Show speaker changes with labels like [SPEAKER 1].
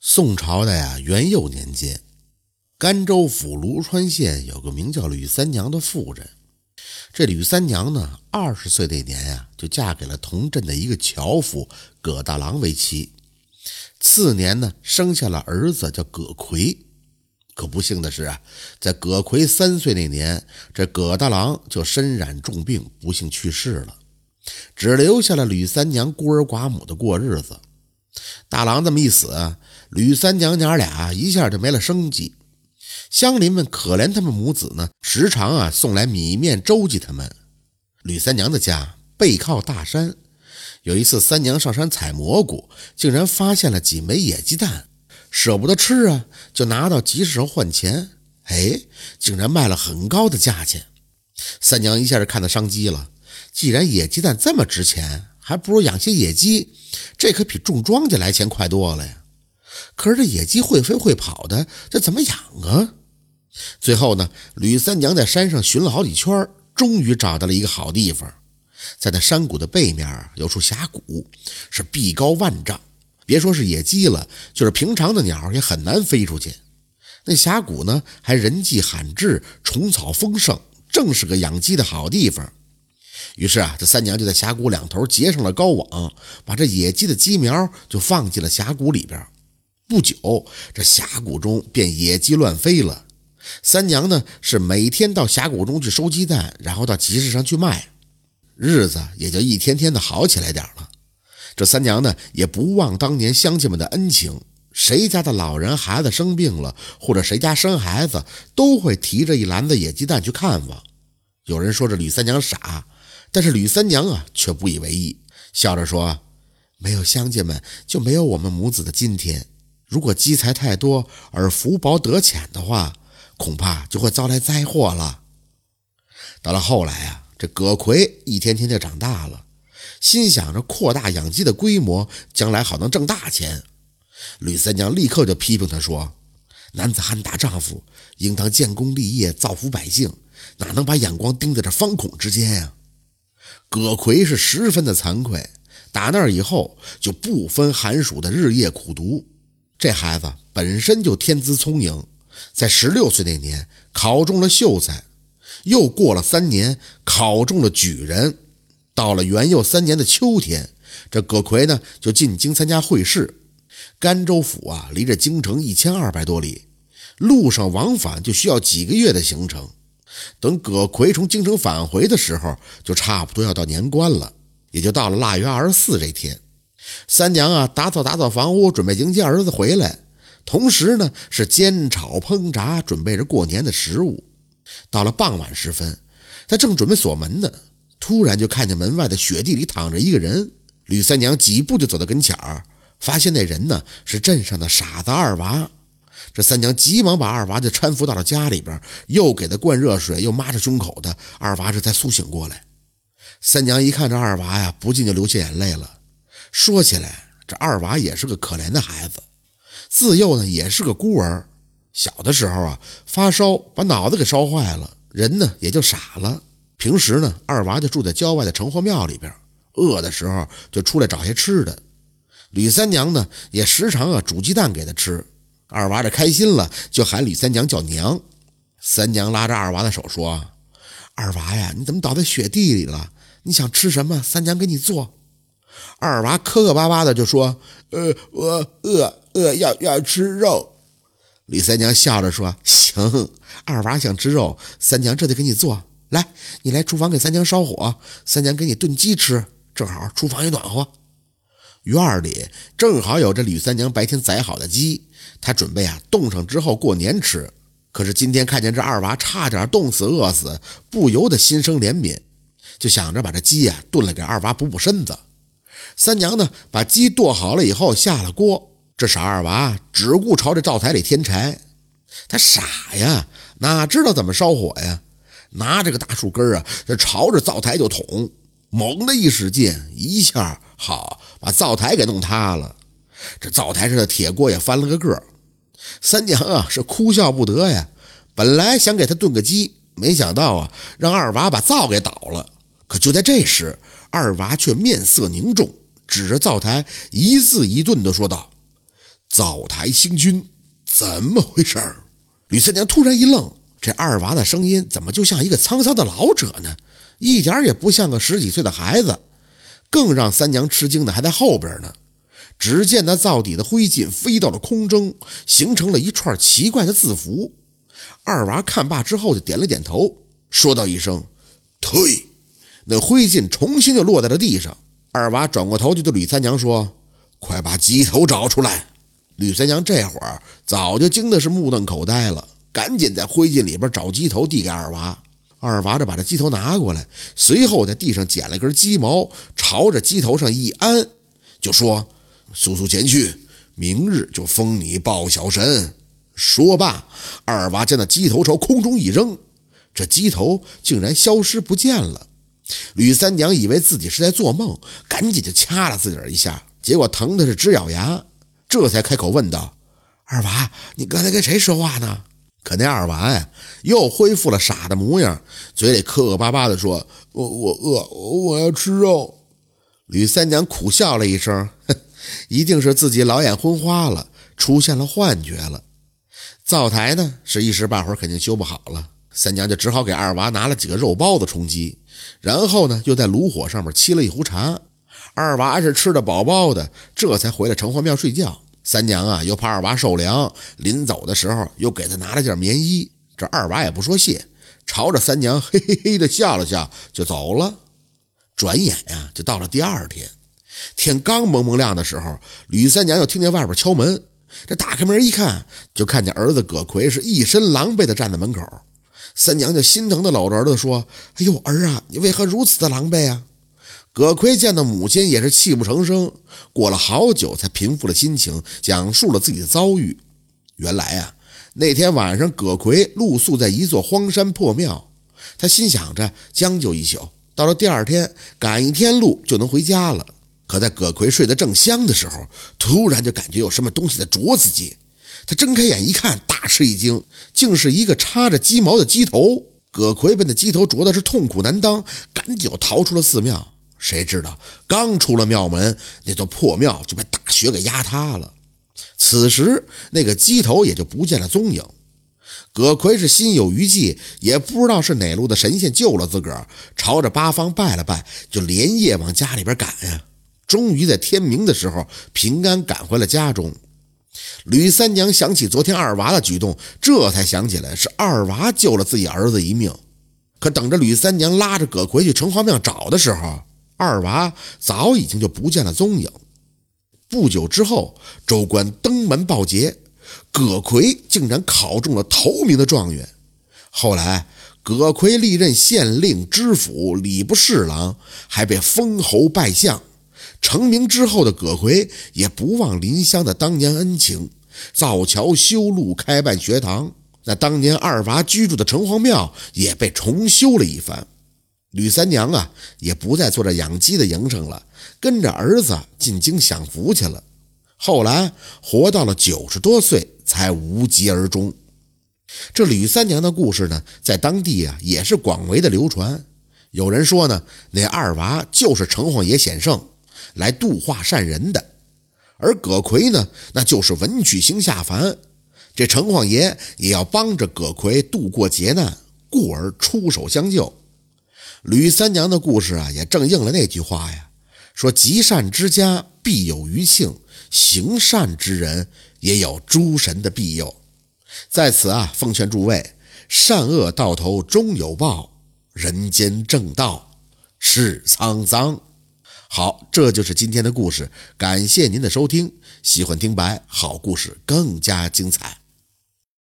[SPEAKER 1] 宋朝的呀元佑年间，甘州府卢川县有个名叫吕三娘的妇人。这吕三娘呢，二十岁那年呀，就嫁给了同镇的一个樵夫葛大郎为妻。次年呢，生下了儿子叫葛奎。可不幸的是啊，在葛奎三岁那年，这葛大郎就身染重病，不幸去世了，只留下了吕三娘孤儿寡母的过日子。大郎这么一死，吕三娘娘俩一下就没了生计。乡邻们可怜他们母子呢，时常啊送来米面周济他们。吕三娘的家背靠大山，有一次三娘上山采蘑菇，竟然发现了几枚野鸡蛋，舍不得吃啊，就拿到集市上换钱。哎，竟然卖了很高的价钱。三娘一下就看到商机了，既然野鸡蛋这么值钱，还不如养些野鸡，这可比种庄稼来钱快多了呀。可是这野鸡会飞会跑的，这怎么养啊？最后呢，吕三娘在山上寻了好几圈，终于找到了一个好地方。在那山谷的背面有处峡谷，是壁高万丈，别说是野鸡了，就是平常的鸟也很难飞出去。那峡谷呢，还人迹罕至，虫草丰盛，正是个养鸡的好地方。于是啊，这三娘就在峡谷两头结上了高网，把这野鸡的鸡苗就放进了峡谷里边。不久，这峡谷中便野鸡乱飞了。三娘呢，是每天到峡谷中去收鸡蛋，然后到集市上去卖，日子也就一天天的好起来点了。这三娘呢，也不忘当年乡亲们的恩情，谁家的老人孩子生病了，或者谁家生孩子，都会提着一篮子野鸡蛋去看望。有人说这吕三娘傻，但是吕三娘啊，却不以为意，笑着说：“没有乡亲们，就没有我们母子的今天。如果积财太多而福薄得浅的话。”恐怕就会遭来灾祸了。到了后来啊，这葛奎一天天就长大了，心想着扩大养鸡的规模，将来好能挣大钱。吕三娘立刻就批评他说：“男子汉大丈夫，应当建功立业，造福百姓，哪能把眼光盯在这方孔之间呀？”葛奎是十分的惭愧，打那以后就不分寒暑的日夜苦读。这孩子本身就天资聪颖。在十六岁那年考中了秀才，又过了三年考中了举人。到了元佑三年的秋天，这葛奎呢就进京参加会试。甘州府啊，离着京城一千二百多里，路上往返就需要几个月的行程。等葛奎从京城返回的时候，就差不多要到年关了，也就到了腊月二十四这天。三娘啊，打扫打扫房屋，准备迎接儿子回来。同时呢，是煎炒烹炸，准备着过年的食物。到了傍晚时分，他正准备锁门呢，突然就看见门外的雪地里躺着一个人。吕三娘几步就走到跟前儿，发现那人呢是镇上的傻子二娃。这三娘急忙把二娃就搀扶到了家里边，又给他灌热水，又抹着胸口的。二娃这才苏醒过来。三娘一看这二娃呀，不禁就流下眼泪了。说起来，这二娃也是个可怜的孩子。自幼呢也是个孤儿，小的时候啊发烧把脑子给烧坏了，人呢也就傻了。平时呢二娃就住在郊外的城隍庙里边，饿的时候就出来找些吃的。吕三娘呢也时常啊煮鸡蛋给他吃，二娃这开心了就喊吕三娘叫娘。三娘拉着二娃的手说：“二娃呀，你怎么倒在雪地里了？你想吃什么？三娘给你做。”二娃磕磕巴巴的就说：“呃，我饿。”饿要要吃肉，李三娘笑着说：“行，二娃想吃肉，三娘这就给你做。来，你来厨房给三娘烧火，三娘给你炖鸡吃，正好厨房也暖和。”院里正好有这吕三娘白天宰好的鸡，她准备啊冻上之后过年吃。可是今天看见这二娃差点冻死饿死，不由得心生怜悯，就想着把这鸡呀炖了给二娃补补身子。三娘呢把鸡剁好了以后下了锅。这傻二娃只顾朝这灶台里添柴，他傻呀，哪知道怎么烧火呀？拿着个大树根啊，就朝着灶台就捅，猛的一使劲，一下好把灶台给弄塌了。这灶台上的铁锅也翻了个个。三娘啊是哭笑不得呀，本来想给他炖个鸡，没想到啊让二娃把灶给倒了。可就在这时，二娃却面色凝重，指着灶台一字一顿地说道。灶台星君，怎么回事？吕三娘突然一愣，这二娃的声音怎么就像一个沧桑的老者呢？一点也不像个十几岁的孩子。更让三娘吃惊的还在后边呢。只见那灶底的灰烬飞到了空中，形成了一串奇怪的字符。二娃看罢之后就点了点头，说道一声：“退。”那灰烬重新就落在了地上。二娃转过头就对吕三娘说：“快把鸡头找出来。”吕三娘这会儿早就惊的是目瞪口呆了，赶紧在灰烬里边找鸡头递给二娃。二娃就把这鸡头拿过来，随后在地上捡了根鸡毛，朝着鸡头上一安，就说。速速前去，明日就封你报小神。说罢，二娃将那鸡头朝空中一扔，这鸡头竟然消失不见了。吕三娘以为自己是在做梦，赶紧就掐了自个儿一下，结果疼的是直咬牙，这才开口问道：“二娃，你刚才跟谁说话呢？”可那二娃呀，又恢复了傻的模样，嘴里磕磕巴巴的说：“我我饿，我要吃肉。”吕三娘苦笑了一声，哼。一定是自己老眼昏花了，出现了幻觉了。灶台呢，是一时半会儿肯定修不好了。三娘就只好给二娃拿了几个肉包子充饥，然后呢，又在炉火上面沏了一壶茶。二娃是吃的饱饱的，这才回了城隍庙睡觉。三娘啊，又怕二娃受凉，临走的时候又给他拿了件棉衣。这二娃也不说谢，朝着三娘嘿嘿嘿的笑了笑，就走了。转眼呀，就到了第二天。天刚蒙蒙亮的时候，吕三娘又听见外边敲门。这打开门一看，就看见儿子葛奎是一身狼狈的站在门口。三娘就心疼的搂着儿子说：“哎呦，儿啊，你为何如此的狼狈啊？”葛奎见到母亲也是泣不成声，过了好久才平复了心情，讲述了自己的遭遇。原来啊，那天晚上葛奎露宿在一座荒山破庙，他心想着将就一宿，到了第二天赶一天路就能回家了。可在葛奎睡得正香的时候，突然就感觉有什么东西在啄自己。他睁开眼一看，大吃一惊，竟是一个插着鸡毛的鸡头。葛奎被那鸡头啄的是痛苦难当，赶紧逃出了寺庙。谁知道刚出了庙门，那座破庙就被大雪给压塌了。此时那个鸡头也就不见了踪影。葛奎是心有余悸，也不知道是哪路的神仙救了自个儿，朝着八方拜了拜，就连夜往家里边赶呀。终于在天明的时候平安赶回了家中。吕三娘想起昨天二娃的举动，这才想起来是二娃救了自己儿子一命。可等着吕三娘拉着葛奎去城隍庙找的时候，二娃早已经就不见了踪影。不久之后，州官登门报捷，葛奎竟然考中了头名的状元。后来，葛奎历任县令、知府、礼部侍郎，还被封侯拜相。成名之后的葛奎也不忘临湘的当年恩情，造桥修路、开办学堂。那当年二娃居住的城隍庙也被重修了一番。吕三娘啊，也不再做着养鸡的营生了，跟着儿子进京享福去了。后来活到了九十多岁，才无疾而终。这吕三娘的故事呢，在当地啊也是广为的流传。有人说呢，那二娃就是城隍爷显圣。来度化善人的，而葛奎呢，那就是文曲星下凡，这城隍爷也要帮着葛奎度过劫难，故而出手相救。吕三娘的故事啊，也正应了那句话呀，说积善之家必有余庆，行善之人也有诸神的庇佑。在此啊，奉劝诸位，善恶到头终有报，人间正道是沧桑。好，这就是今天的故事。感谢您的收听，喜欢听白好故事更加精彩。